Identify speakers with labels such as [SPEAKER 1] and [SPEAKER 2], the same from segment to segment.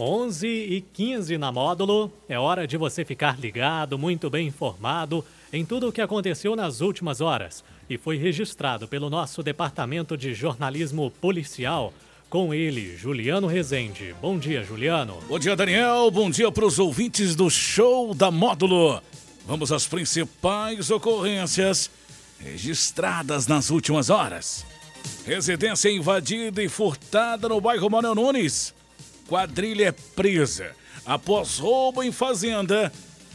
[SPEAKER 1] 11 e 15 na módulo. É hora de você ficar ligado, muito bem informado em tudo o que aconteceu nas últimas horas e foi registrado pelo nosso Departamento de Jornalismo Policial. Com ele, Juliano Rezende. Bom dia, Juliano.
[SPEAKER 2] Bom dia, Daniel. Bom dia para os ouvintes do show da Módulo. Vamos às principais ocorrências registradas nas últimas horas. Residência invadida e furtada no bairro Manuel Nunes. Quadrilha é presa após roubo em fazenda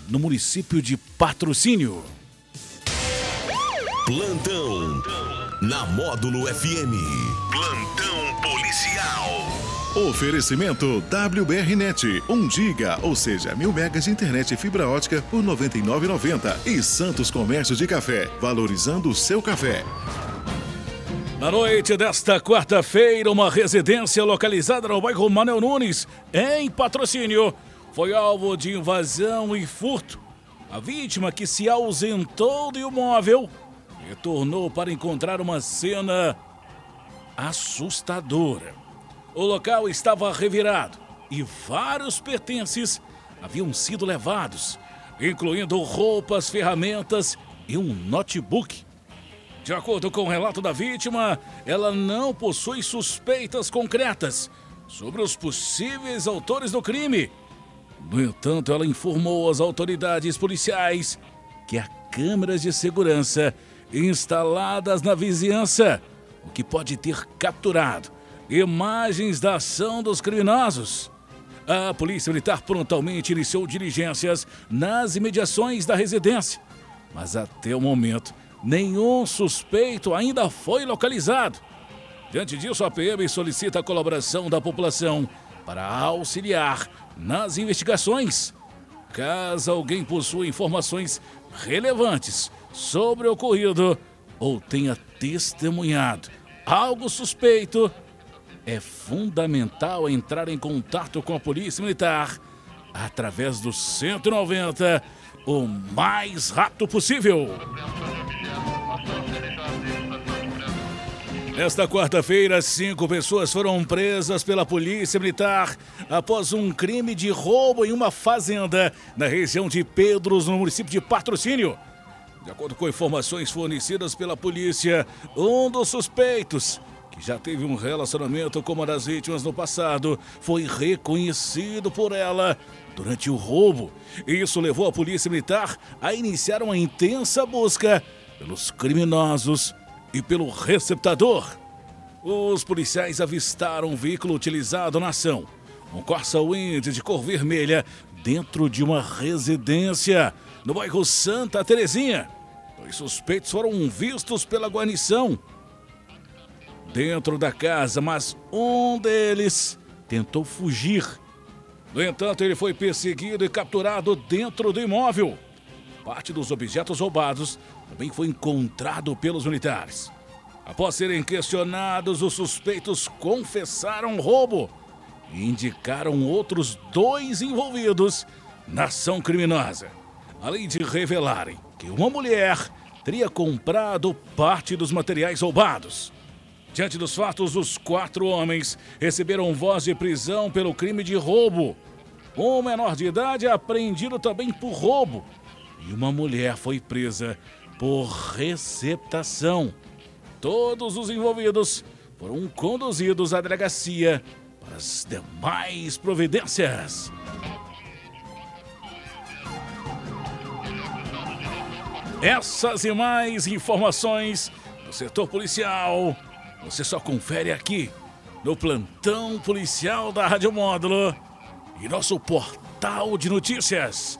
[SPEAKER 2] no município de Patrocínio.
[SPEAKER 3] Plantão na Módulo FM. Plantão policial.
[SPEAKER 4] Oferecimento WBRnet, 1 giga, ou seja, mil megas de internet e fibra ótica por R$ 99,90. E Santos Comércio de Café, valorizando o seu café.
[SPEAKER 2] Na noite desta quarta-feira, uma residência localizada no bairro Manuel Nunes, em patrocínio, foi alvo de invasão e furto. A vítima, que se ausentou do imóvel, retornou para encontrar uma cena assustadora. O local estava revirado e vários pertences haviam sido levados, incluindo roupas, ferramentas e um notebook. De acordo com o relato da vítima, ela não possui suspeitas concretas sobre os possíveis autores do crime. No entanto, ela informou às autoridades policiais que há câmeras de segurança instaladas na vizinhança, o que pode ter capturado imagens da ação dos criminosos. A Polícia Militar prontamente iniciou diligências nas imediações da residência, mas até o momento nenhum suspeito ainda foi localizado. Diante disso, a PM solicita a colaboração da população para auxiliar nas investigações. Caso alguém possua informações relevantes sobre o ocorrido ou tenha testemunhado algo suspeito, é fundamental entrar em contato com a Polícia Militar através do 190 o mais rápido possível. Nesta quarta-feira, cinco pessoas foram presas pela Polícia Militar após um crime de roubo em uma fazenda na região de Pedros, no município de Patrocínio. De acordo com informações fornecidas pela polícia, um dos suspeitos, que já teve um relacionamento com uma das vítimas no passado, foi reconhecido por ela durante o roubo. Isso levou a Polícia Militar a iniciar uma intensa busca pelos criminosos e pelo receptador. Os policiais avistaram um veículo utilizado na ação, um Corsa Wind de cor vermelha, dentro de uma residência no bairro Santa Terezinha. Dois suspeitos foram vistos pela guarnição dentro da casa, mas um deles tentou fugir. No entanto, ele foi perseguido e capturado dentro do imóvel. Parte dos objetos roubados também foi encontrado pelos militares. Após serem questionados, os suspeitos confessaram roubo e indicaram outros dois envolvidos na ação criminosa, além de revelarem que uma mulher teria comprado parte dos materiais roubados. Diante dos fatos, os quatro homens receberam voz de prisão pelo crime de roubo. Um menor de idade é apreendido também por roubo. E uma mulher foi presa por receptação. Todos os envolvidos foram conduzidos à delegacia para as demais providências. Essas e mais informações do setor policial você só confere aqui no plantão policial da Rádio Módulo e nosso portal de notícias